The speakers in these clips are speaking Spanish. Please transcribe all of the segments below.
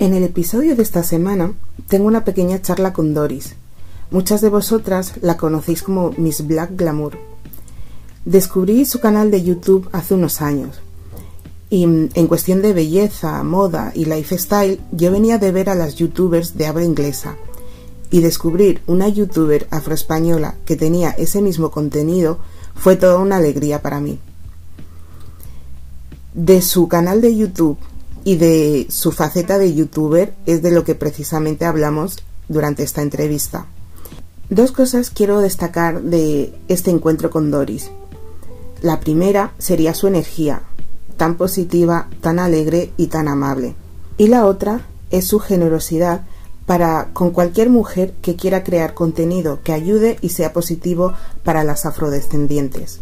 En el episodio de esta semana tengo una pequeña charla con Doris. Muchas de vosotras la conocéis como Miss Black Glamour. Descubrí su canal de YouTube hace unos años. Y en cuestión de belleza, moda y lifestyle, yo venía de ver a las youtubers de habla inglesa. Y descubrir una youtuber afroespañola que tenía ese mismo contenido fue toda una alegría para mí. De su canal de YouTube y de su faceta de youtuber es de lo que precisamente hablamos durante esta entrevista. Dos cosas quiero destacar de este encuentro con Doris. La primera sería su energía, tan positiva, tan alegre y tan amable. Y la otra es su generosidad para con cualquier mujer que quiera crear contenido que ayude y sea positivo para las afrodescendientes.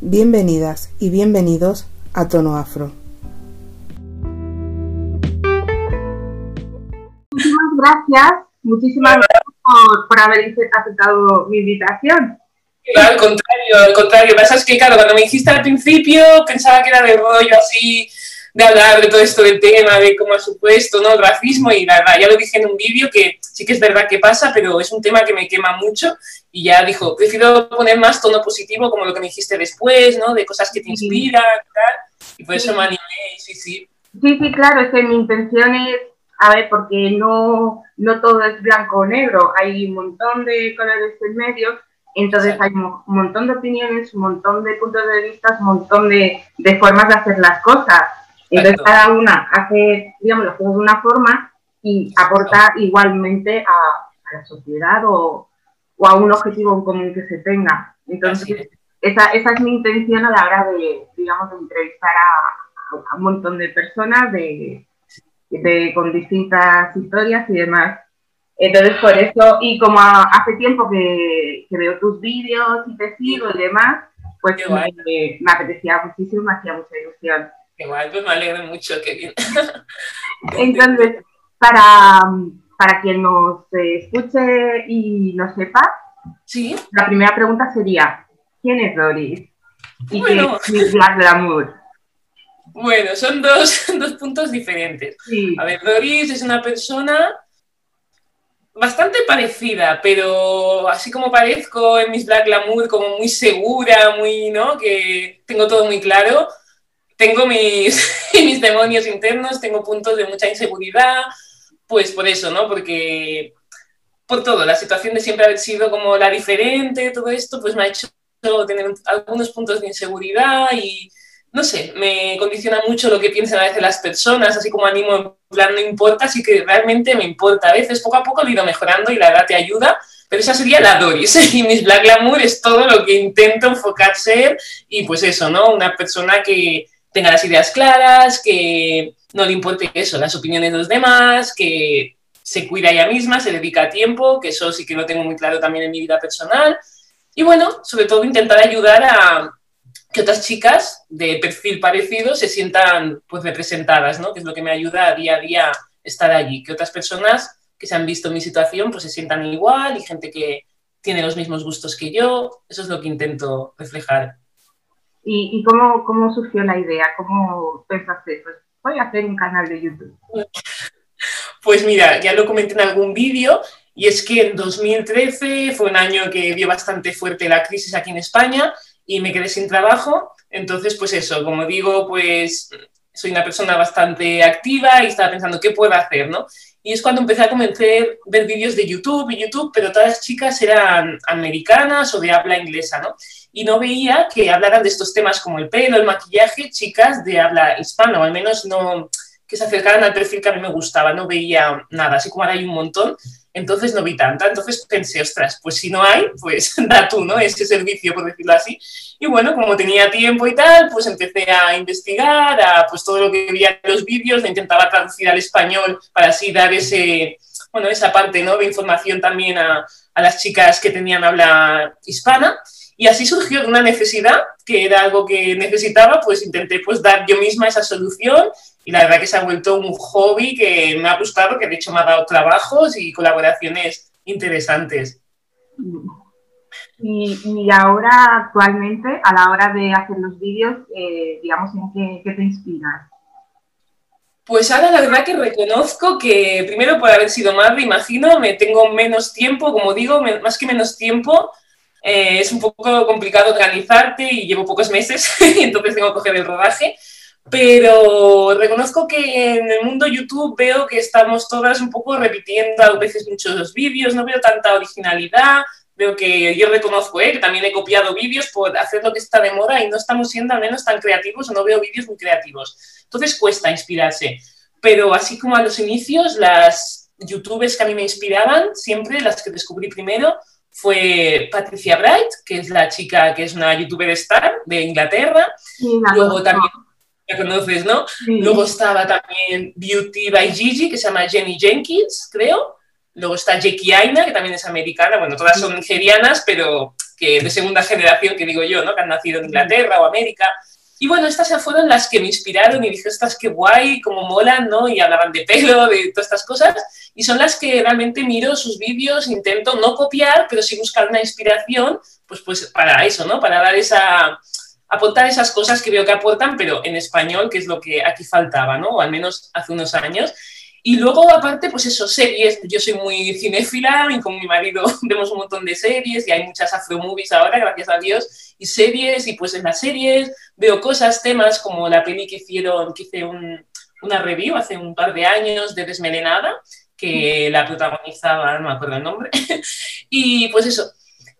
Bienvenidas y bienvenidos a Tono Afro. Gracias, muchísimas gracias por, haber aceptado mi invitación. al contrario, al contrario. Lo que pasa es que, claro, cuando me dijiste al principio, pensaba que era de rollo así, de hablar de todo esto del tema, de cómo ha supuesto, ¿no? El racismo, y la verdad, ya lo dije en un vídeo que sí que es verdad que pasa, pero es un tema que me quema mucho. Y ya dijo, prefiero poner más tono positivo, como lo que me dijiste después, ¿no? De cosas que te inspiran y tal. Y por eso me animé, sí, sí. Sí, sí, claro, es que mi intención es a ver, porque no, no todo es blanco o negro, hay un montón de colores en medio, entonces hay un montón de opiniones, un montón de puntos de vista, un montón de, formas de hacer las cosas. Entonces cada una hace, digamos, las cosas de una forma y aporta igualmente a, la sociedad o, a un objetivo en común que se tenga. Entonces, esa, esa es mi intención a la hora de, digamos, de entrevistar a un montón de personas, de, de, con distintas historias y demás. Entonces, por eso, y como hace tiempo que, que veo tus vídeos y te sigo y demás, pues me, me, apetecía muchísimo, me hacía mucha ilusión. Igual, pues me alegro mucho, qué bien. Entonces, para, para quien nos escuche y nos sepa, ¿Sí? la primera pregunta sería, ¿quién es Doris? ¿Y qué es Black Glamour? Bueno, son dos, dos puntos diferentes. A ver, Doris es una persona bastante parecida, pero así como parezco en mis Black Glamour, como muy segura, muy, ¿no? Que tengo todo muy claro. Tengo mis, mis demonios internos, tengo puntos de mucha inseguridad, pues por eso, ¿no? Porque por todo, la situación de siempre haber sido como la diferente, todo esto, pues me ha hecho tener algunos puntos de inseguridad y no sé, me condiciona mucho lo que piensan a veces las personas, así como animo en plan no importa, así que realmente me importa. A veces poco a poco lo he ido mejorando y la edad te ayuda, pero esa sería la Doris. Y mis Black Glamour es todo lo que intento enfocar ser y pues eso, ¿no? Una persona que tenga las ideas claras, que no le importe eso, las opiniones de los demás, que se cuida ella misma, se dedica tiempo, que eso sí que lo tengo muy claro también en mi vida personal. Y bueno, sobre todo intentar ayudar a, que otras chicas de perfil parecido se sientan pues representadas, ¿no? Que es lo que me ayuda a día a día estar allí, que otras personas que se han visto en mi situación pues se sientan igual y gente que tiene los mismos gustos que yo, eso es lo que intento reflejar. ¿Y, cómo, cómo, surgió la idea? ¿Cómo pensaste? Pues voy a hacer un canal de YouTube. Pues mira, ya lo comenté en algún vídeo, y es que en 2013 fue un año que vio bastante fuerte la crisis aquí en España y me quedé sin trabajo. Entonces, pues eso, como digo, pues soy una persona bastante activa y estaba pensando qué puedo hacer, ¿no? Y es cuando empecé a comenzar a ver vídeos de YouTube y YouTube, pero todas las chicas eran americanas o de habla inglesa, ¿no? Y no veía que hablaran de estos temas como el pelo, el maquillaje, chicas de habla hispana, o al menos no que se acercaran al perfil que a mí me gustaba, no veía nada, así como ahora hay un montón, entonces no vi tanta. Entonces pensé, ostras, pues si no hay, pues da tú, ¿no? Ese servicio, por decirlo así. Y bueno, como tenía tiempo y tal, pues empecé a investigar, a pues todo lo que veía en los vídeos, lo intentaba traducir al español para así dar ese, bueno, esa parte, ¿no? De información también a, a las chicas que tenían habla hispana. Y así surgió una necesidad, que era algo que necesitaba, pues intenté pues dar yo misma esa solución y la verdad que se ha vuelto un hobby que me ha gustado, que de hecho me ha dado trabajos y colaboraciones interesantes. Y, ahora, actualmente, a la hora de hacer los vídeos, eh, digamos, ¿en qué, te inspiras? Pues ahora la verdad que reconozco que primero por haber sido madre, imagino, me tengo menos tiempo, como digo, más que menos tiempo, eh, es un poco complicado organizarte y llevo pocos meses y entonces tengo que coger el rodaje. Pero reconozco que en el mundo YouTube veo que estamos todas un poco repitiendo a veces muchos vídeos, no veo tanta originalidad, veo que yo reconozco eh, que también he copiado vídeos por hacer lo que está de moda y no estamos siendo al menos tan creativos o no veo vídeos muy creativos. Entonces cuesta inspirarse. Pero así como a los inicios, las youtubers que a mí me inspiraban, siempre las que descubrí primero, fue Patricia Bright, que es la chica que es una youtuber star de Inglaterra. Luego también, la conoces, ¿no? Luego estaba también Beauty by Gigi, que se llama Jenny Jenkins, creo. Luego está Jackie Aina, que también es americana. Bueno, todas son nigerianas, pero que de segunda generación, que digo yo, ¿no? Que han nacido en Inglaterra o América. Y bueno, estas fueron las que me inspiraron y dije, estas qué guay, cómo molan, ¿no? Y hablaban de pelo, de todas estas cosas. Y son las que realmente miro sus vídeos, intento no copiar, pero sí buscar una inspiración, pues, pues para eso, ¿no? Para dar esa, aportar esas cosas que veo que aportan, pero en español, que es lo que aquí faltaba, ¿no? O al menos hace unos años. Y luego, aparte, pues eso, series. Yo soy muy cinéfila y con mi marido vemos un montón de series y hay muchas afro-movies ahora, gracias a Dios, y series. Y pues en las series veo cosas, temas como la peli que hicieron, que hice una review hace un par de años de Desmelenada, que la protagonizaba, no me acuerdo el nombre. y pues eso,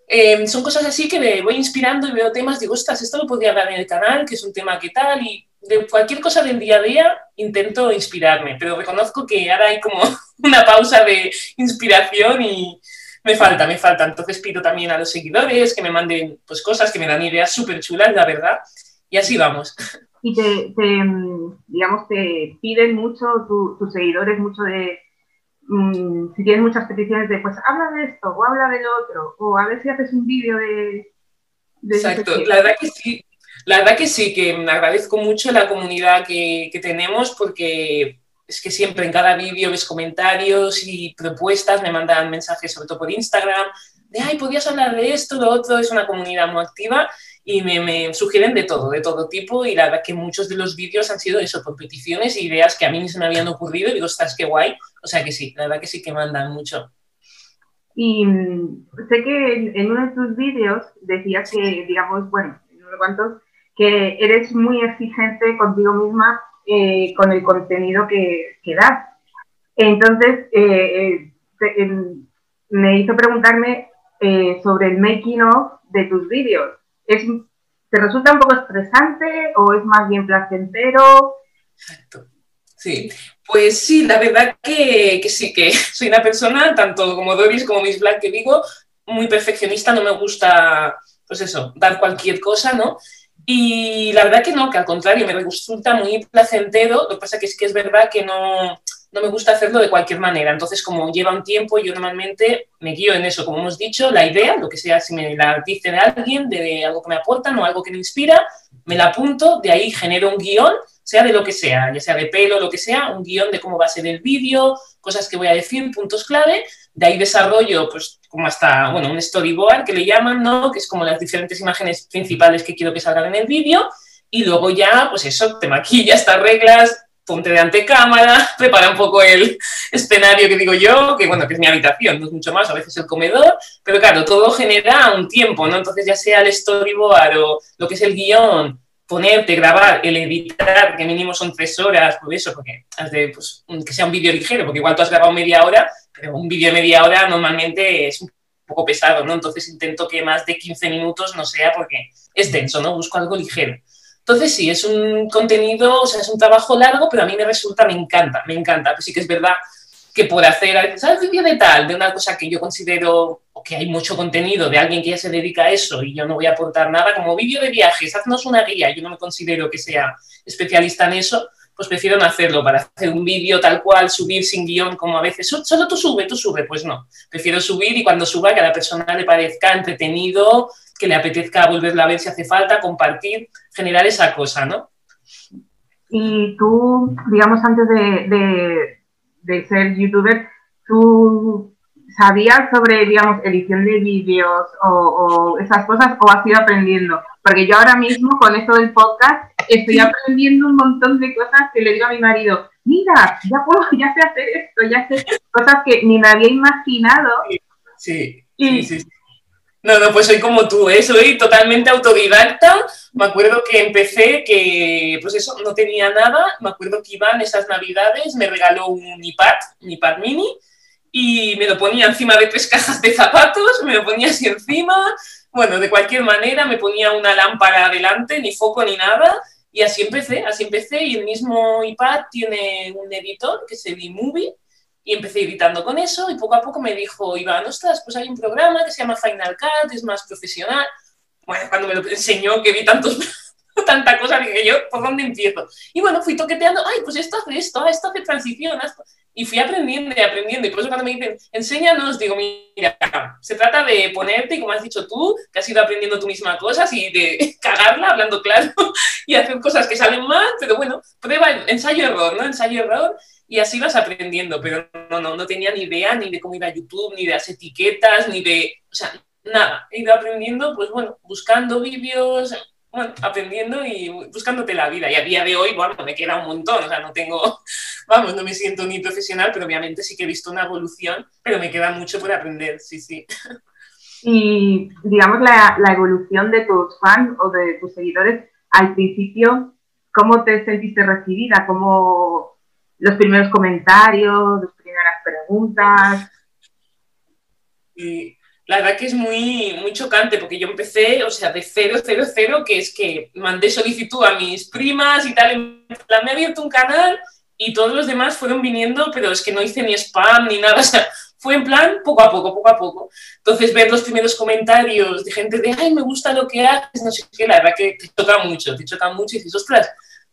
em, son cosas así que me voy inspirando y veo temas, digo, ostras, esto lo podría hablar en el canal, que es un tema que tal, y de cualquier cosa del día a día intento inspirarme, pero reconozco que ahora hay como una pausa de inspiración y me falta, me falta. Entonces pido también a los seguidores que me manden pues, cosas que me dan ideas súper chulas, la verdad, y así vamos. Y te, digamos, te piden mucho tus seguidores, mucho de, mm, si tienes muchas peticiones de, pues habla de esto o habla del otro, o a ver si haces un vídeo de... Exacto, la verdad que sí, la verdad que sí, que me agradezco mucho la comunidad que, tenemos porque es que siempre en cada vídeo ves comentarios y propuestas, me mandan mensajes sobre todo por Instagram, de, ay, podías hablar de esto, lo otro, es una comunidad muy activa y me, sugieren de todo, de todo tipo y la verdad que muchos de los vídeos han sido eso, por peticiones e ideas que a mí ni se me habían ocurrido y digo, estás qué guay, o sea que sí, la verdad que sí que mandan mucho. Y mm, sé que en, uno de tus vídeos decías que, digamos, bueno, no sé cuántos, que eres muy exigente contigo misma eh, con el contenido que, que das. Entonces, eh, eh, me hizo preguntarme sobre el making of de tus vídeos. ¿Es, ¿Te resulta un poco estresante o es más bien placentero? Exacto. Sí, pues sí, la verdad que, que, sí, que soy una persona, tanto como Doris como Miss Black, que digo, muy perfeccionista, no me gusta, pues eso, dar cualquier cosa, ¿no? Y la verdad que no, que al contrario, me resulta muy placentero. Lo que pasa que es que es verdad que no, no me gusta hacerlo de cualquier manera. Entonces, como lleva un tiempo, yo normalmente me guío en eso, como hemos dicho, la idea, lo que sea, si me la dice de alguien, de algo que me aportan o algo que me inspira, me la apunto, de ahí genero un guion, sea de lo que sea, ya sea de pelo, lo que sea, un guion de cómo va a ser el vídeo, cosas que voy a decir, puntos clave, de ahí desarrollo, pues, como hasta, bueno, un storyboard que le llaman, ¿no? Que es como las diferentes imágenes principales que quiero que salgan en el vídeo, y luego ya, pues eso, te maquillas, te arreglas, ponte de ante cámara, prepara un poco el escenario que digo yo, que bueno, que es mi habitación, no es mucho más, a veces el comedor, pero claro, todo genera un tiempo, ¿no? Entonces ya sea el storyboard o lo que es el guion, ponerte, grabar, el editar, que mínimo son tres horas, por eso, porque has de, pues, que sea un vídeo ligero, porque igual tú has grabado media hora, pero un vídeo de media hora normalmente es un poco pesado, ¿no? Entonces intento que más de 15 minutos no sea porque es denso, ¿no? Busco algo ligero. Entonces sí, es un contenido, o sea, es un trabajo largo, pero a mí me resulta, me encanta, me encanta. Pues sí que es verdad que por hacer, ¿sabes? Vídeo de tal, de una cosa que yo considero que hay mucho contenido de alguien que ya se dedica a eso y yo no voy a aportar nada, como vídeo de viajes, haznos una guía, yo no me considero que sea especialista en eso, pues prefiero no hacerlo para hacer un vídeo tal cual, subir sin guion, como a veces, solo tú sube, tú sube, pues no. Prefiero subir y cuando suba que a la persona le parezca entretenido, que le apetezca volverla a ver si hace falta, compartir, generar esa cosa, ¿no? Y tú, digamos, antes de de ser youtuber, ¿tú sabías sobre, digamos, edición de vídeos o, esas cosas o has ido aprendiendo? Porque yo ahora mismo con esto del podcast estoy aprendiendo un montón de cosas que le digo a mi marido, mira, ya puedo, ya sé hacer esto, ya sé cosas que ni me había imaginado. Sí, sí, sí, No, no, pues soy como tú, ¿eh? soy totalmente autodidacta. Me acuerdo que empecé que, pues eso, no tenía nada. Me acuerdo que Iván esas navidades me regaló un iPad, un iPad mini, y me lo ponía encima de tres cajas de zapatos, me lo ponía así encima. Bueno, de cualquier manera, me ponía una lámpara adelante, ni foco ni nada, y así empecé, así empecé. Y el mismo iPad tiene un editor que es el eMovie, y empecé editando con eso y poco a poco me dijo, Iván, ostras, pues hay un programa que se llama Final Cut, es más profesional. Bueno, cuando me lo enseñó que vi tantos, tanta cosa, dije yo, ¿por dónde empiezo? Y bueno, fui toqueteando, ay, pues esto hace esto, esto hace transición, esto. y fui aprendiendo y aprendiendo. Y por eso cuando me dicen, enséñanos, digo, mira, se trata de ponerte, como has dicho tú, que has ido aprendiendo tú misma cosas y de cagarla, hablando claro, y hacer cosas que salen mal, pero bueno, prueba, ensayo-error, ¿no? Ensayo-error y así vas aprendiendo, pero no, no, no tenía ni idea ni de cómo iba a YouTube, ni de las etiquetas, ni de, o sea, nada, he ido aprendiendo, pues bueno, buscando vídeos, bueno, aprendiendo y buscándote la vida. Y a día de hoy, bueno, me queda un montón, o sea, no tengo, vamos, no me siento ni profesional, pero obviamente sí que he visto una evolución, pero me queda mucho por aprender, sí, sí. Y digamos la, la evolución de tus fans o de tus seguidores, al principio, ¿cómo te sentiste recibida? ¿Cómo los primeros comentarios, las primeras preguntas. La verdad que es muy, muy chocante porque yo empecé, o sea, de cero, cero, cero, que es que mandé solicitud a mis primas y tal, la me he abierto un canal y todos los demás fueron viniendo, pero es que no hice ni spam ni nada, o sea, fue en plan poco a poco, poco a poco. Entonces, ver los primeros comentarios de gente de, ay, me gusta lo que haces, no sé qué, la verdad que te choca mucho, te choca mucho y dices, ostras,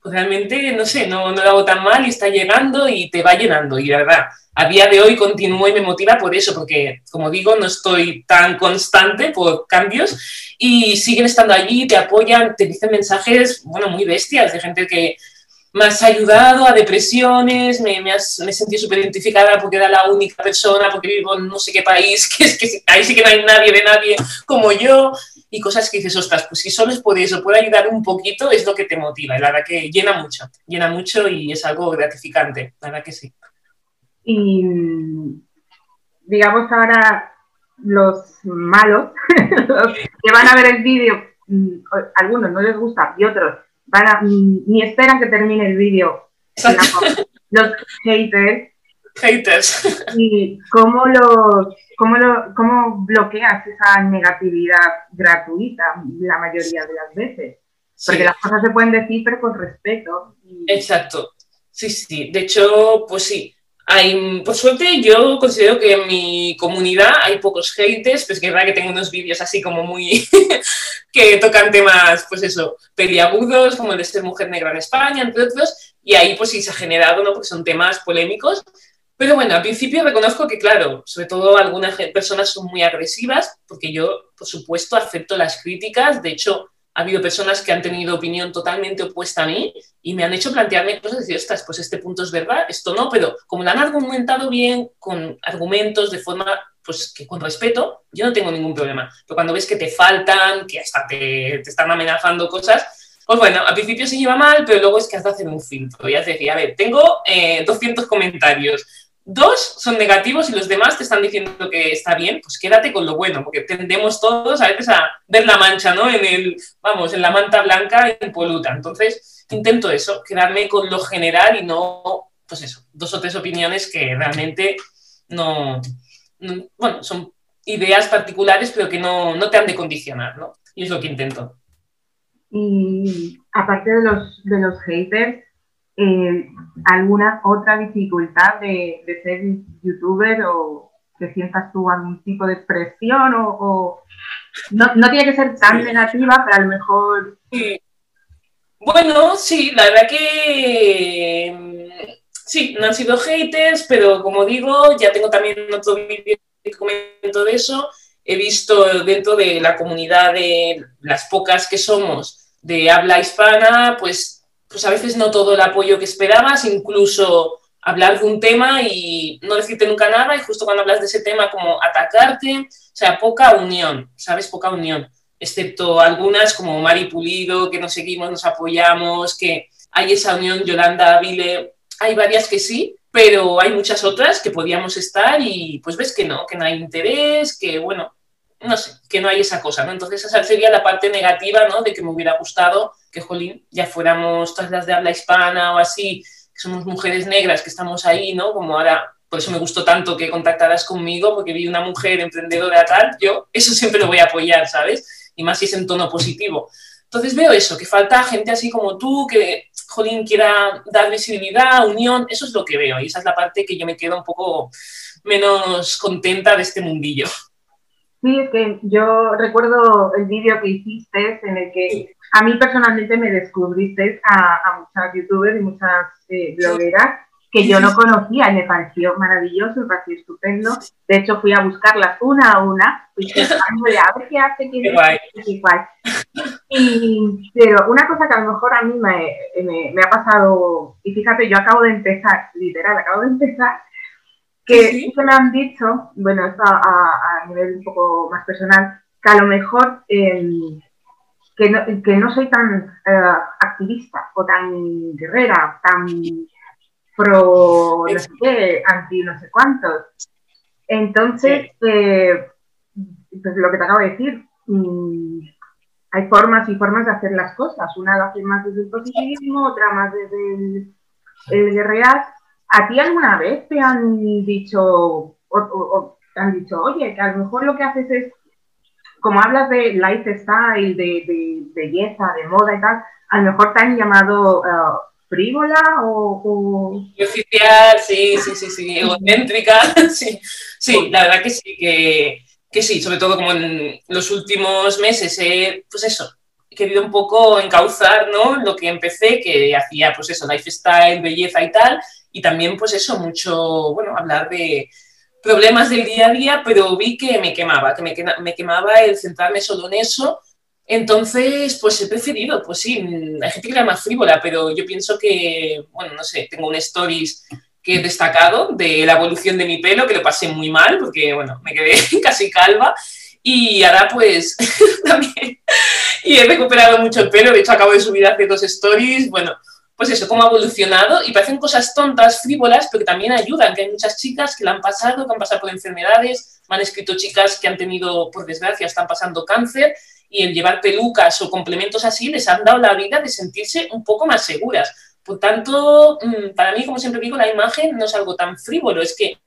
realmente, no sé, no, no lo hago tan mal y está llegando y te va llenando. Y la verdad, a día de hoy continúo y me motiva por eso, porque como digo, no estoy tan constante por cambios y siguen estando allí, te apoyan, te dicen mensajes, bueno, muy bestias de gente que me has ayudado a depresiones, me, me, has, me sentí súper identificada porque era la única persona, porque vivo en no sé qué país, que es que ahí sí que no hay nadie de nadie como yo y cosas que dices, ostras, pues si solo es por eso, puede ayudar un poquito, es lo que te motiva. Y la verdad que llena mucho, llena mucho y es algo gratificante, la verdad que sí. Y digamos ahora los malos, los que van a ver el vídeo, mm, algunos no les gusta y otros van a, mm, ni esperan que termine el vídeo. Los haters haters. ¿Y cómo, los, cómo, lo, cómo bloqueas esa negatividad gratuita la mayoría de las veces? Porque las cosas se pueden decir, pero con respeto. Exacto. Sí, sí. De hecho, pues sí. Hay, por suerte, yo considero que en mi comunidad hay pocos haters, pues que es verdad que tengo unos vídeos así como muy que tocan temas, pues eso, peliagudos, como el de ser mujer negra en España, entre otros, y ahí pues sí se ha generado, ¿no? Porque son temas polémicos, pero bueno, al principio reconozco que, claro, sobre todo algunas personas son muy agresivas, porque yo, por supuesto, acepto las críticas. De hecho, ha habido personas que han tenido opinión totalmente opuesta a mí y me han hecho plantearme cosas y decir, ostras, pues este punto es verdad, esto no, pero como lo han argumentado bien, con argumentos, de forma, pues que con respeto, yo no tengo ningún problema. Pero cuando ves que te faltan, que hasta te, te están amenazando cosas, pues bueno, al principio se lleva mal, pero luego es que has de hacer un filtro. Y has de decir, a ver, tengo 200 eh, comentarios, dos son negativos y los demás te están diciendo que está bien, pues quédate con lo bueno, porque tendemos todos a veces a ver la mancha, ¿no? En el, vamos, en la manta blanca impoluta. Entonces, intento eso, quedarme con lo general y no, pues eso, dos o tres opiniones que realmente no, bueno, son ideas particulares, pero que no, no te han de condicionar, ¿no? Y es lo que intento. Y aparte de los, de los haters, eh, alguna otra dificultad de, ser youtuber o que sientas tú algún tipo de presión o, no, tiene que ser tan negativa, pero a lo mejor... Bueno, sí, la verdad que mm, sí, no han sido haters, pero como digo, ya tengo también otro vídeo que comento de eso. He visto dentro de la comunidad de las pocas que somos de habla hispana, pues pues a veces no todo el apoyo que esperabas, incluso hablar de un tema y no decirte nunca nada y justo cuando hablas de ese tema como atacarte, o sea, poca unión, ¿sabes? Poca unión, excepto algunas como Mari Pulido, que nos seguimos, nos apoyamos, que hay esa unión, Yolanda Vile, hay varias que sí, pero hay muchas otras que podíamos estar y pues ves que no, que no hay interés, que bueno, no sé, que no hay esa cosa, ¿no? Entonces esa sería la parte negativa, ¿no? De que me hubiera gustado que, jolín, ya fuéramos todas las de habla hispana o así, que somos mujeres negras, que estamos ahí, ¿no? Como ahora, por eso me gustó tanto que contactaras conmigo, porque vi una mujer emprendedora tal, yo eso siempre lo voy a apoyar, ¿sabes? Y más si es en tono positivo. Entonces veo eso, que falta gente así como tú, que Jolín quiera dar visibilidad, unión, eso es lo que veo y esa es la parte que yo me quedo un poco menos contenta de este mundillo. Sí, es que yo recuerdo el vídeo que hiciste en el que a mí personalmente me descubriste a, muchas youtubers y muchas eh, blogueras que yo no conocía y me pareció maravilloso, me pareció estupendo. De hecho, fui a buscarlas una a una, fui a ver qué hace, quién es, y cuál. Y, pero una cosa que a lo mejor a mí me, me, ha pasado, y fíjate, yo acabo de empezar, literal, acabo de empezar, que sí, me han dicho, bueno, esto a, a, nivel un poco más personal, que a lo mejor em, que, no, que, no, soy tan eh, activista o tan guerrera, tan pro no sé qué, anti no sé cuántos. Entonces, eh, pues lo que te acabo de decir, mmm, hay formas y formas de hacer las cosas. Una lo hace más desde el positivismo, otra más desde el, el ¿A ti alguna vez te han dicho o, te han dicho, oye, que a lo mejor lo que haces es, como hablas de lifestyle, de, belleza, de moda y tal, a lo mejor te han llamado uh, frívola o, Oficial, sí, sí, sí, sí, egocéntrica, sí, sí, la verdad que sí, que que sí, sobre todo como en los últimos meses he, pues eso, he querido un poco encauzar, ¿no? Lo que empecé, que hacía, pues eso, lifestyle, belleza y tal, y también, pues eso, mucho, bueno, hablar de problemas del día a día, pero vi que me quemaba, que me, me quemaba el centrarme solo en eso, entonces, pues he preferido, pues sí, hay gente que era más frívola, pero yo pienso que, bueno, no sé, tengo un stories que he destacado de la evolución de mi pelo, que lo pasé muy mal, porque, bueno, me quedé casi calva. Y ahora, pues, también. Y he recuperado mucho el pelo. De hecho, acabo de subir hace dos stories. Bueno, pues eso, cómo ha evolucionado. Y parecen cosas tontas, frívolas, pero que también ayudan. Que hay muchas chicas que la han pasado, que han pasado por enfermedades. Me han escrito chicas que han tenido, por desgracia, están pasando cáncer. Y el llevar pelucas o complementos así les han dado la vida de sentirse un poco más seguras por tanto, mm, para mí, como siempre digo, la imagen no es algo tan frívolo, es que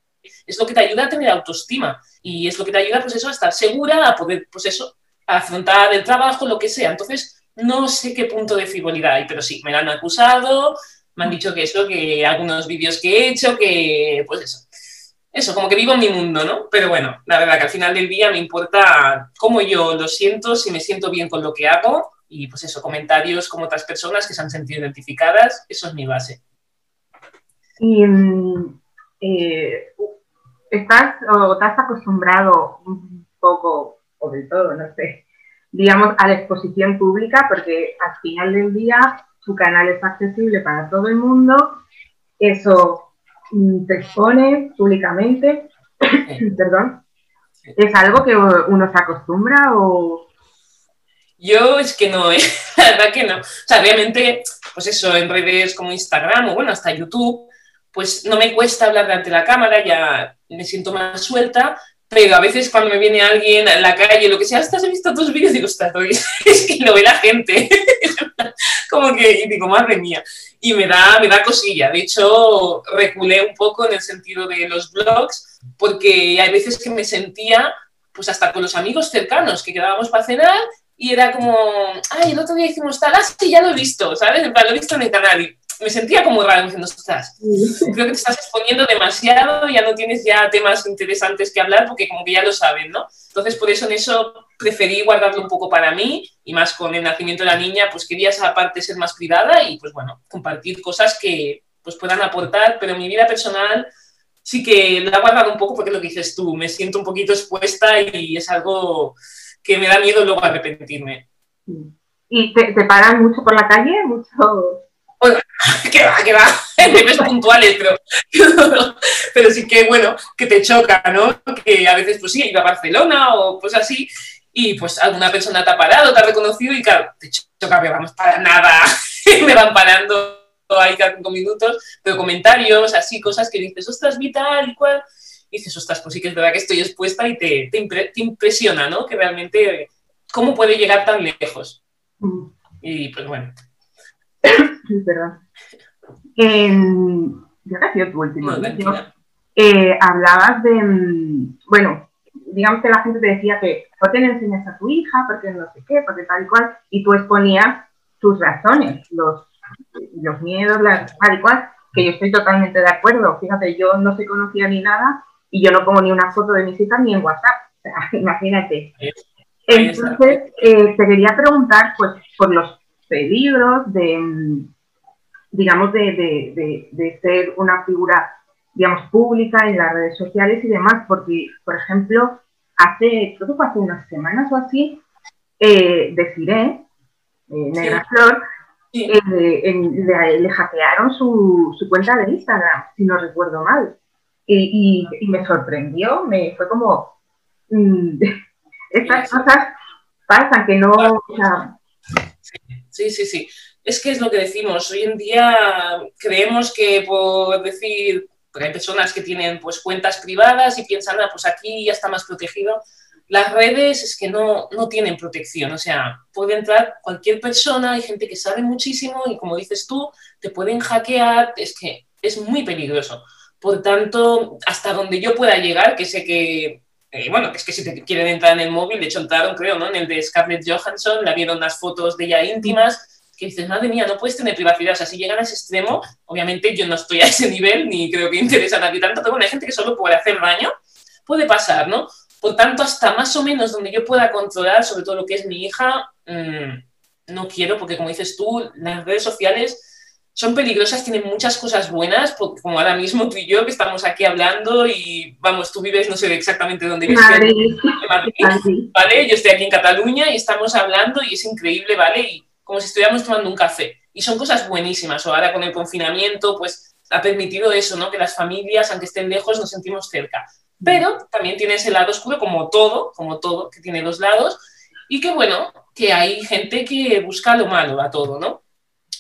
es lo que te ayuda a tener autoestima y es lo que te ayuda, pues eso, a estar segura, a poder, pues eso, afrontar el trabajo, lo que sea. Entonces, no sé qué punto de frivolidad hay, pero sí, me lo han acusado, me han dicho que eso, que algunos vídeos que he hecho, que, pues eso, eso, como que vivo en mi mundo, ¿no? Pero bueno, la verdad que al final del día me importa cómo yo lo siento, si me siento bien con lo que hago y pues eso, comentarios como otras personas que se han sentido identificadas, eso es mi base. Y mm, eh, estás o te has acostumbrado un poco, o del todo, no sé, digamos, a la exposición pública, porque al final del día tu canal es accesible para todo el mundo, eso mm, te expone públicamente, perdón, ¿es algo que uno se acostumbra o yo es que no, ¿eh? la verdad que no. O sea, realmente, pues eso, en redes como Instagram o bueno, hasta YouTube, pues no me cuesta hablar delante de la cámara, ya me siento más suelta, pero a veces cuando me viene alguien en la calle, lo que sea, ¿estás visto tus vídeos? Digo, ostras, es que lo ve la gente. como que, y digo, madre mía. Y me da, me da cosilla. De hecho, reculé un poco en el sentido de los blogs, porque hay veces que me sentía, pues hasta con los amigos cercanos, que quedábamos para cenar y era como, ay, el otro día hicimos tal, ah, sí, ya lo he visto, ¿sabes? En plan, lo he visto en el canal y me sentía como raro diciendo, estás, creo que te estás exponiendo demasiado, ya no tienes ya temas interesantes que hablar porque como que ya lo saben, ¿no? Entonces, por eso en eso preferí guardarlo un poco para mí y más con el nacimiento de la niña, pues quería esa parte ser más privada y pues bueno, compartir cosas que pues puedan aportar, pero en mi vida personal sí que la he guardado un poco porque lo que dices tú, me siento un poquito expuesta y es algo que me da miedo luego arrepentirme. ¿Y te, te paran mucho por la calle? ¿Mucho? que va, que va, temas puntuales, pero, pero sí que, bueno, que te choca, ¿no? Que a veces, pues sí, iba a Barcelona o pues así, y pues alguna persona te ha parado, te ha reconocido y claro, te choca, pero vamos, para nada, me van parando ahí cada cinco minutos, pero comentarios, así, cosas que dices, ostras, vital y cual. Y dices, ostras, pues sí que es verdad que estoy expuesta y te, te, impresiona, ¿no? Que realmente, ¿cómo puede llegar tan lejos? Mm. Y pues bueno. Verdad. Eh, ya tu último. Eh, hablabas de, mm, bueno, digamos que la gente te decía que ¿por qué no enseñas a tu hija? Porque no sé qué, porque tal y cual, y tú exponías tus razones, los, los miedos, las, tal y cual, que yo estoy totalmente de acuerdo. Fíjate, yo no se conocía ni nada y yo no pongo ni una foto de mis hijas ni en WhatsApp. O sea, imagínate. Entonces, eh, te quería preguntar, pues, por los peligros de, digamos, de, de, de, ser una figura, digamos, pública en las redes sociales y demás, porque, por ejemplo, hace, creo que fue hace unas semanas o así, eh, Desiree, eh, Negra Flor, eh, le, hackearon su, su, cuenta de Instagram, si no recuerdo mal. Y, y, me sorprendió, me fue como, mm, estas cosas pasan, que no... sí, sí, sí es que es lo que decimos, hoy en día creemos que por decir, hay personas que tienen pues cuentas privadas y piensan, ah, pues aquí ya está más protegido. Las redes es que no, no tienen protección, o sea, puede entrar cualquier persona, hay gente que sabe muchísimo y como dices tú, te pueden hackear, es que es muy peligroso. Por tanto, hasta donde yo pueda llegar, que sé que eh, bueno, es que si te quieren entrar en el móvil, de hecho entraron, creo, ¿no? En el de Scarlett Johansson, la vieron las fotos de ella íntimas, que dices, madre mía, no puedes tener privacidad. O sea, si llegan a ese extremo, obviamente yo no estoy a ese nivel, ni creo que interesa a nadie tanto, pero bueno, hay gente que solo puede hacer daño, puede pasar, ¿no? Por tanto, hasta más o menos donde yo pueda controlar, sobre todo lo que es mi hija, mm, no quiero, porque como dices tú, las redes sociales son peligrosas, tienen muchas cosas buenas, como ahora mismo tú y yo que estamos aquí hablando y vamos, tú vives, no sé exactamente dónde vives, Madrid. ¿vale? Yo estoy aquí en Cataluña y estamos hablando y es increíble, ¿vale? Y como si estuviéramos tomando un café. Y son cosas buenísimas. O ahora con el confinamiento, pues ha permitido eso, ¿no? Que las familias, aunque estén lejos, nos sentimos cerca. Pero también tiene ese lado oscuro, como todo, como todo, que tiene dos lados. Y que bueno, que hay gente que busca lo malo a todo, ¿no?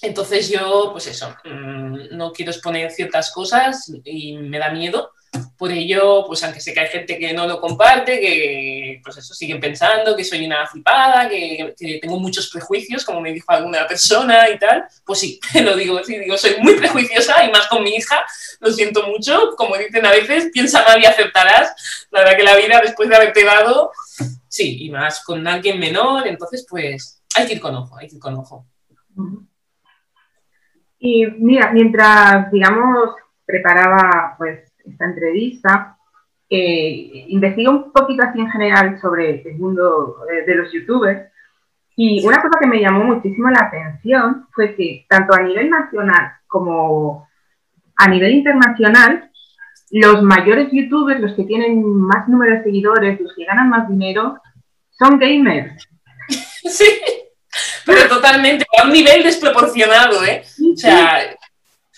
Entonces yo, pues eso, mm, no quiero exponer ciertas cosas y me da miedo. Por ello, pues aunque sé que hay gente que no lo comparte, que pues eso, siguen pensando que soy una flipada, que, tengo muchos prejuicios, como me dijo alguna persona y tal, pues sí, lo digo, sí, digo, soy muy prejuiciosa y más con mi hija, lo siento mucho, como dicen a veces, piensa mal y aceptarás. La verdad que la vida después de haberte dado, sí, y más con alguien menor, entonces pues hay que ir con ojo, hay que ir con ojo. Y mira, mientras, digamos, preparaba pues esta entrevista, eh, investigué un poquito así en general sobre el mundo eh, de los youtubers y una cosa que me llamó muchísimo la atención fue que tanto a nivel nacional como a nivel internacional, los mayores youtubers, los que tienen más número de seguidores, los que ganan más dinero, son gamers. Sí, pero totalmente, a un nivel desproporcionado, ¿eh? O sea,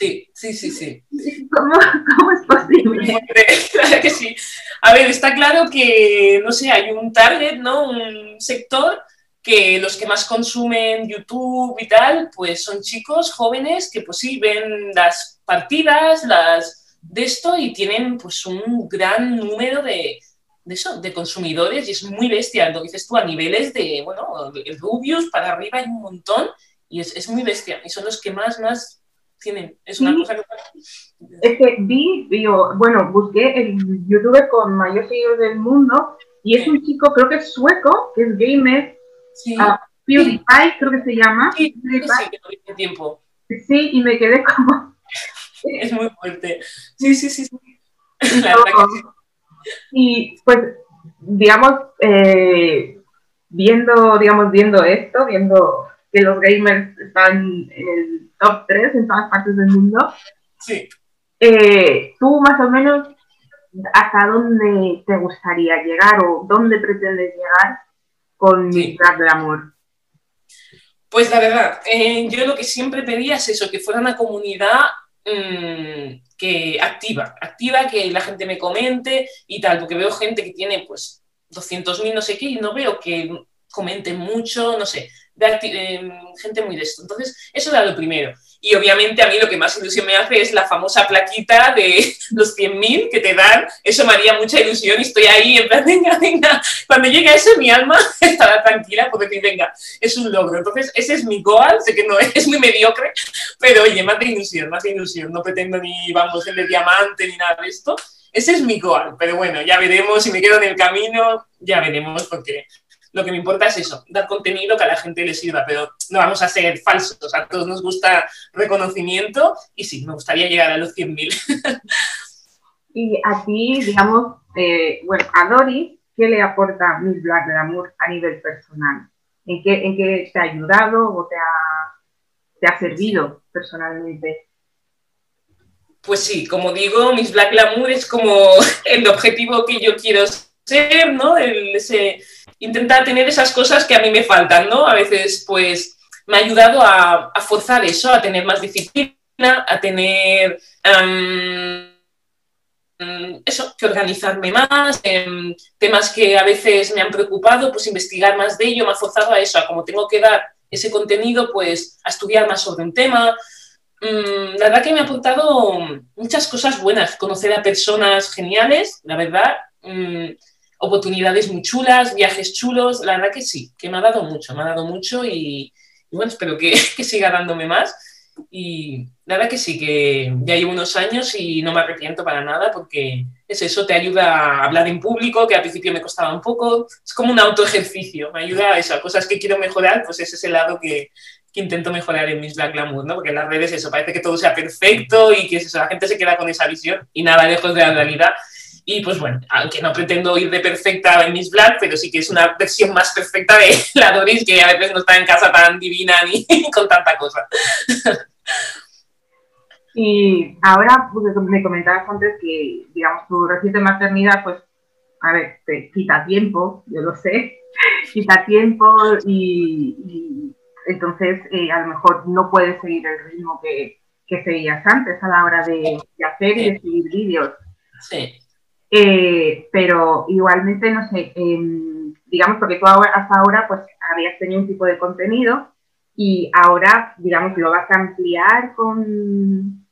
Sí, sí, sí, sí. ¿Cómo, es posible? Claro que sí. A ver, está claro que, no sé, hay un target, ¿no? Un sector que los que más consumen YouTube y tal, pues son chicos jóvenes que pues sí ven las partidas, las de esto y tienen pues un gran número de, de eso, de consumidores y es muy bestia. Lo dices tú a niveles de, bueno, de Rubius para arriba hay un montón y es, es muy bestia y son los que más, más es una cosa que... Es que vi, bueno, busqué el youtuber con mayor seguidores del mundo y es un chico, creo que es sueco, que es gamer, sí. uh, PewDiePie, creo que se llama. Sí, sí, que tiempo. Sí, y me quedé como... es muy fuerte. Sí, sí, sí. Y pues, digamos, eh, viendo, digamos, viendo esto, viendo que los gamers están en el top 3 en todas partes del mundo. Sí. Eh, tú más o menos, ¿hasta dónde te gustaría llegar o dónde pretendes llegar con mi del amor? Pues la verdad, eh, yo lo que siempre pedía es eso, que fuera una comunidad mm, que activa, activa, que la gente me comente y tal, porque veo gente que tiene pues 200.000 no sé qué y no veo que comente mucho, no sé, de eh, gente muy de esto. Entonces, eso era lo primero. Y obviamente a mí lo que más ilusión me hace es la famosa plaquita de los 100.000 que te dan. Eso me haría mucha ilusión y estoy ahí en plan, venga, venga. Cuando llegue eso, mi alma estará tranquila porque decir, venga, es un logro. Entonces, ese es mi goal. Sé que no es, es muy mediocre, pero oye, más de ilusión, más de ilusión. No pretendo ni, vamos, el de diamante ni nada de esto. Ese es mi goal. Pero bueno, ya veremos si me quedo en el camino, ya veremos porque lo que me importa es eso, dar contenido que a la gente le sirva, pero no vamos a ser falsos, a todos nos gusta reconocimiento y sí, me gustaría llegar a los 100.000. y a ti, digamos, eh, bueno, a Dori, ¿qué le aporta Miss Black Glamour a nivel personal? ¿En qué, en qué te ha ayudado o te ha, te ha servido personalmente? Pues sí, como digo, Miss Black Glamour es como el objetivo que yo quiero intentar tener esas cosas que a mí me faltan, ¿no? A veces, pues, me ha ayudado a, forzar eso, a tener más disciplina, a tener... eso, que organizarme más, temas que a veces me han preocupado, pues investigar más de ello, me ha forzado a eso, a como tengo que dar ese contenido, pues a estudiar más sobre un tema. Mm, la verdad que me ha aportado muchas cosas buenas, conocer a personas geniales, la verdad. Mm, oportunidades muy chulas, viajes chulos, la verdad que sí, que me ha dado mucho, me ha dado mucho y, bueno, espero que, que, siga dándome más. Y la verdad que sí, que ya llevo unos años y no me arrepiento para nada porque es eso, te ayuda a hablar en público, que al principio me costaba un poco, es como un autoejercicio, me ayuda a eso, a cosas que quiero mejorar, pues ese es el lado que, que intento mejorar en mis Black Glamour, ¿no? Porque en las redes eso, parece que todo sea perfecto y que eso, la gente se queda con esa visión y nada lejos de la realidad. Y pues bueno, aunque no pretendo ir de perfecta en Miss Black, pero sí que es una versión más perfecta de la Doris, que a veces no está en casa tan divina ni con tanta cosa. Y ahora, pues, me comentabas antes que, digamos, tu reciente maternidad, pues, a ver, te quita tiempo, yo lo sé, quita tiempo y, entonces eh, a lo mejor no puedes seguir el ritmo que, que seguías antes a la hora de, de hacer y de seguir vídeos. Sí. Eh, pero igualmente, no sé, em, digamos, porque tú ahora, hasta ahora pues habías tenido un tipo de contenido y ahora, digamos, lo vas a ampliar con,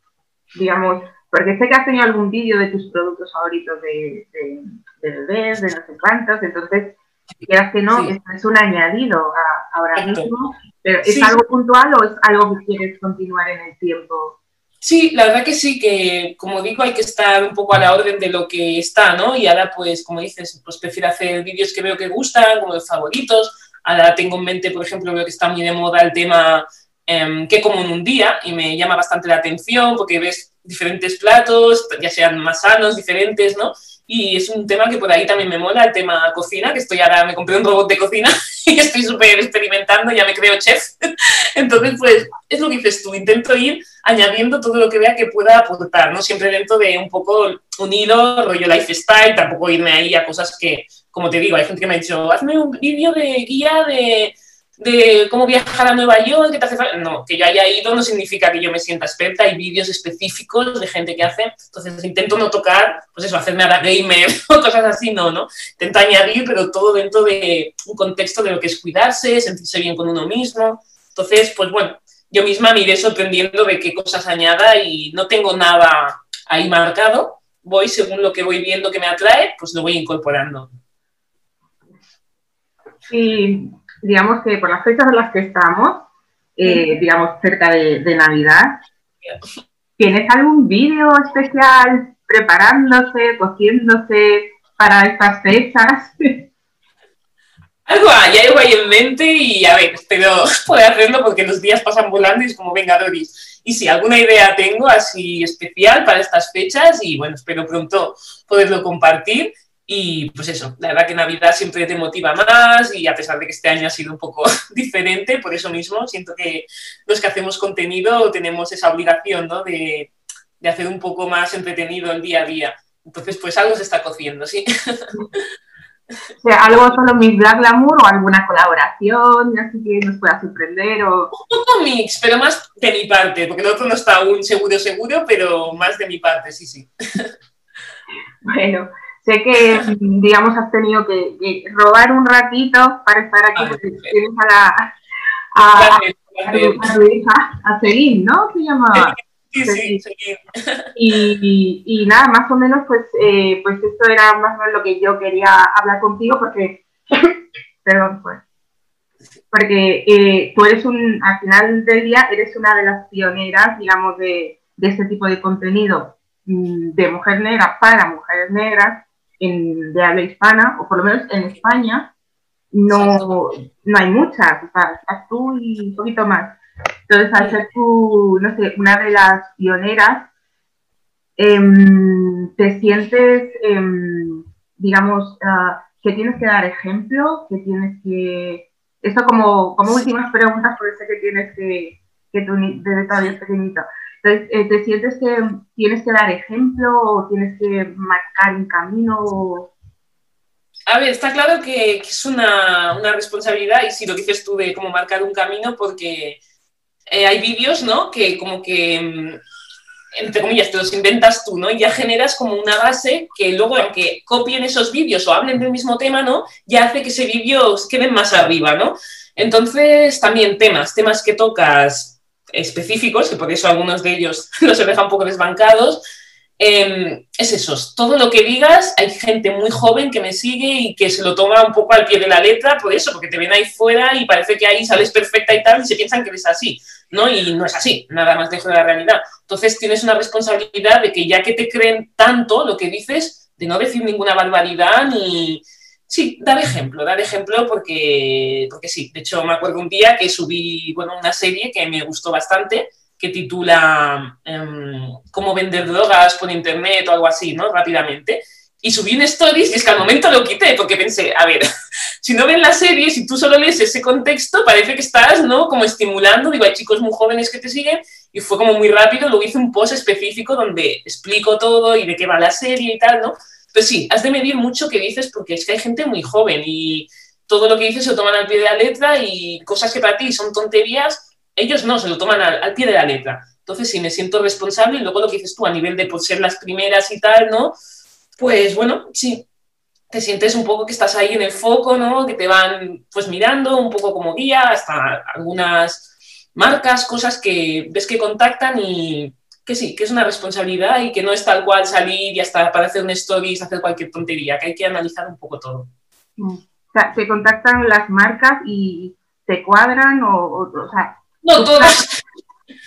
digamos, porque sé que has tenido algún vídeo de tus productos favoritos de, de, bebés, de no sé cuántos, entonces, quieras que no, es un añadido ahora mismo, pero ¿es algo puntual o es algo que quieres continuar en el tiempo? Sí, la verdad que sí, que como digo, hay que estar un poco a la orden de lo que está, ¿no? Y ahora, pues, como dices, pues prefiero hacer vídeos que veo que gustan, como de favoritos. Ahora tengo en mente, por ejemplo, veo que está muy de moda el tema eh, que como en un día y me llama bastante la atención porque ves diferentes platos, ya sean más sanos, diferentes, ¿no? Y es un tema que por ahí también me mola, el tema cocina, que estoy ahora, me compré un robot de cocina y estoy súper experimentando, ya me creo chef. Entonces, pues, es lo que dices tú, intento ir añadiendo todo lo que vea que pueda aportar, ¿no? Siempre dentro de un poco un hilo, rollo lifestyle, tampoco irme ahí a cosas que, como te digo, hay gente que me ha dicho, hazme un vídeo de guía de de cómo viajar a Nueva York, ¿qué te hace falta? No, que yo haya ido no significa que yo me sienta experta, hay vídeos específicos de gente que hace, entonces intento no tocar, pues eso, hacerme a la gamer o cosas así, no, ¿no? Intento añadir, pero todo dentro de un contexto de lo que es cuidarse, sentirse bien con uno mismo, entonces, pues bueno, yo misma me iré sorprendiendo de qué cosas añada y no tengo nada ahí marcado, voy según lo que voy viendo que me atrae, pues lo voy incorporando. Y digamos que por las fechas en las que estamos, eh, digamos cerca de, Navidad, ¿tienes algún vídeo especial preparándose, cociéndose para estas fechas? Algo hay, algo hay en mente y a ver, espero poder hacerlo porque los días pasan volando y es como, venga, Doris. Y si alguna idea tengo así especial para estas fechas y bueno, espero pronto poderlo compartir y pues eso, la verdad que Navidad siempre te motiva más y a pesar de que este año ha sido un poco diferente, por eso mismo siento que los que hacemos contenido tenemos esa obligación ¿no? de, de hacer un poco más entretenido el día a día. Entonces, pues algo se está cociendo, sí. O sea, algo solo Miss Black Glamour o alguna colaboración, así que nos pueda sorprender o... Un poco mix, pero más de mi parte, porque el otro no está aún seguro, seguro, pero más de mi parte, sí, sí. Bueno, Sé que, digamos, has tenido que, robar un ratito para estar aquí, porque tienes a la... a, a Celine, ¿no? Se llama. Sí, sí, sí. Y, y, nada, más o menos, pues, eh, pues esto era más o menos lo que yo quería hablar contigo, porque, perdón, pues, porque eh, tú eres un, al final del día, eres una de las pioneras, digamos, de, de este tipo de contenido mm, de mujer negra para mujeres negras en, de habla hispana, o por lo menos en España, no, no hay muchas, o sea, estás tú y un poquito más. Entonces, al ser tú, no sé, una de las pioneras, em, te sientes, em, digamos, ah, que tienes que dar ejemplo, que tienes que... Esto como, como últimas preguntas, por eso que tienes que, que tú desde todavía pequeñito. Eh, ¿te sientes que tienes que dar ejemplo o tienes que marcar un camino? A ver, está claro que, es una, una, responsabilidad y si lo dices tú de cómo marcar un camino, porque eh, hay vídeos, ¿no? Que como que, mm, entre comillas, te los inventas tú, ¿no? Y ya generas como una base que luego, aunque copien esos vídeos o hablen del mismo tema, ¿no? Ya hace que ese vídeo quede más arriba, ¿no? Entonces, también temas, temas que tocas específicos, que por eso algunos de ellos los he dejado un poco desbancados, Em, es eso, todo lo que digas, hay gente muy joven que me sigue y que se lo toma un poco al pie de la letra, por eso, porque te ven ahí fuera y parece que ahí sales perfecta y tal, y se piensan que eres así, ¿no? Y no es así, nada más lejos de la realidad. Entonces tienes una responsabilidad de que ya que te creen tanto lo que dices, de no decir ninguna barbaridad ni... Sí, dar ejemplo, dar ejemplo porque, porque sí. De hecho, me acuerdo un día que subí, bueno, una serie que me gustó bastante, que titula em, Cómo vender drogas por internet o algo así, ¿no? Rápidamente. Y subí un stories y es que al momento lo quité porque pensé, a ver, si no ven la serie, si tú solo lees ese contexto, parece que estás, ¿no? Como estimulando, digo, hay chicos muy jóvenes que te siguen y fue como muy rápido, luego hice un post específico donde explico todo y de qué va la serie y tal, ¿no? Pues sí, has de medir mucho qué dices porque es que hay gente muy joven y todo lo que dices se lo toman al pie de la letra y cosas que para ti son tonterías, ellos no, se lo toman al, pie de la letra. Entonces, si me siento responsable, y luego lo que dices tú a nivel de por ser las primeras y tal, ¿no? Pues bueno, sí, te sientes un poco que estás ahí en el foco, ¿no? Que te van pues mirando un poco como guía, hasta algunas marcas, cosas que ves que contactan y que sí, que es una responsabilidad y que no es tal cual salir y hasta para hacer un stories, hacer cualquier tontería, que hay que analizar un poco todo. Mm. O sea, te contactan las marcas y te cuadran o, o, o sea, no, todas.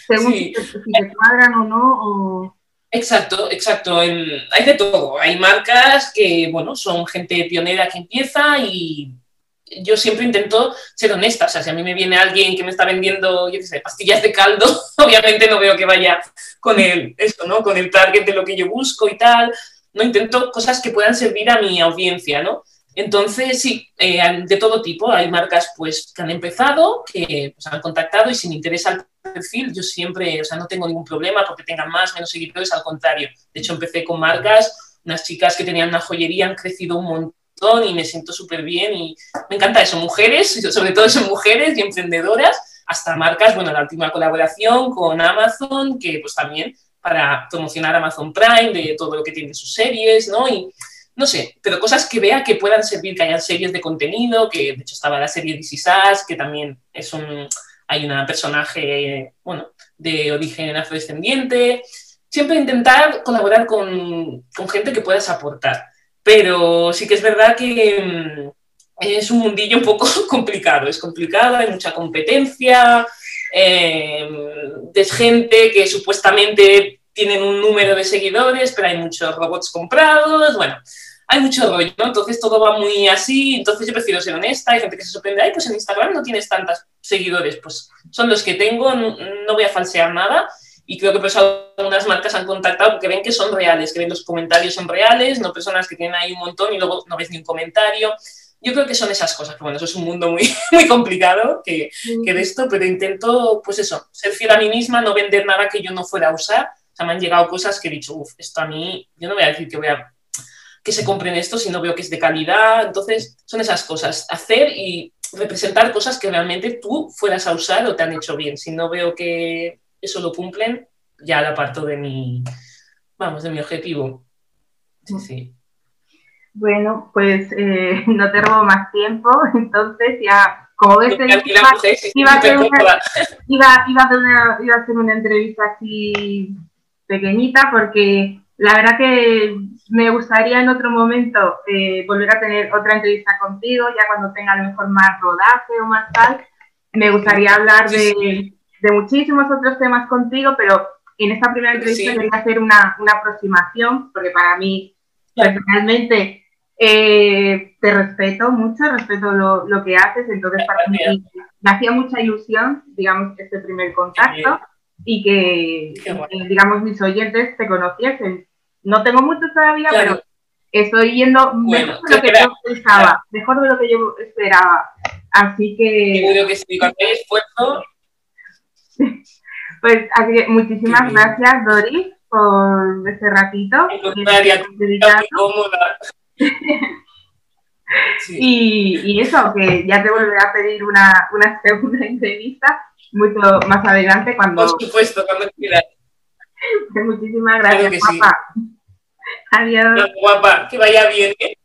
Según si te cuadran o no. Exacto, exacto. hay de todo. Hay marcas que, bueno, son gente pionera que empieza y yo siempre intento ser honesta. O sea, si a mí me viene alguien que me está vendiendo, yo qué sé, pastillas de caldo, obviamente no veo que vaya con el, esto, ¿no? Con el target de lo que yo busco y tal. No intento cosas que puedan servir a mi audiencia, ¿no? Entonces, sí, eh, de todo tipo. Hay marcas pues, que han empezado, que pues, han contactado y si me interesa el perfil, yo siempre, o sea, no tengo ningún problema porque tengan más, menos seguidores, al contrario. De hecho, empecé con marcas, unas chicas que tenían una joyería, han crecido un montón y me siento súper bien y me encanta eso. Mujeres, sobre todo son mujeres y emprendedoras, hasta marcas, bueno, la última colaboración con Amazon, que pues también para promocionar Amazon Prime, de todo lo que tiene sus series, ¿no? Y no sé, pero cosas que vea que puedan servir, que hayan series de contenido, que de hecho estaba la serie This Is que también es un, hay una personaje, bueno, de origen afrodescendiente. Siempre intentar colaborar con, con gente que puedas aportar. Pero sí que es verdad que mm, es un mundillo un poco complicado. Es complicado, hay mucha competencia, eh, es gente que supuestamente tienen un número de seguidores, pero hay muchos robots comprados, bueno, hay mucho rollo, ¿no? Entonces todo va muy así, entonces yo prefiero ser honesta, hay gente que se sorprende, ay, pues en Instagram no tienes tantos seguidores, pues son los que tengo, no, voy a falsear nada, y creo que por eso algunas marcas han contactado porque ven que son reales, que ven los comentarios son reales, no personas que tienen ahí un montón y luego no ves ni un comentario. Yo creo que son esas cosas, pero bueno, eso es un mundo muy, muy complicado que, que de esto, pero intento, pues eso, ser fiel a mí misma, no vender nada que yo no fuera a usar, o sea, me han llegado cosas que he dicho, uff, esto a mí, yo no voy a decir que voy a que se compren esto si no veo que es de calidad. Entonces, son esas cosas, hacer y representar cosas que realmente tú fueras a usar o te han hecho bien. Si no veo que eso lo cumplen, ya la parto de mi, vamos, de mi objetivo. Sí, sí. Bueno, pues eh, no te robo más tiempo, entonces ya como ves, iba, iba, a hacer una, iba, iba, a iba a hacer una entrevista así pequeñita porque la verdad que me gustaría en otro momento eh, volver a tener otra entrevista contigo, ya cuando tenga a lo mejor más rodaje o más tal. Me gustaría hablar de, de muchísimos otros temas contigo, pero en esta primera entrevista quería hacer una, una, aproximación, porque para mí, personalmente, eh, te respeto mucho, respeto lo, lo, que haces, entonces para mí me hacía mucha ilusión, digamos, este primer contacto y que, digamos, mis oyentes te conociesen. No tengo muchos todavía, pero estoy yendo mejor de lo que yo pensaba, mejor de lo que yo esperaba. Así que... Yo creo que sí, con el esfuerzo Pues así, muchísimas gracias, Doris, por este ratito. Este y, y, eso, que ya te volveré a pedir una, una segunda entrevista mucho más adelante cuando... Por supuesto, cuando quieras. Pues, muchísimas gracias, claro guapa. Adiós. Guapa, que vaya bien. ¿eh?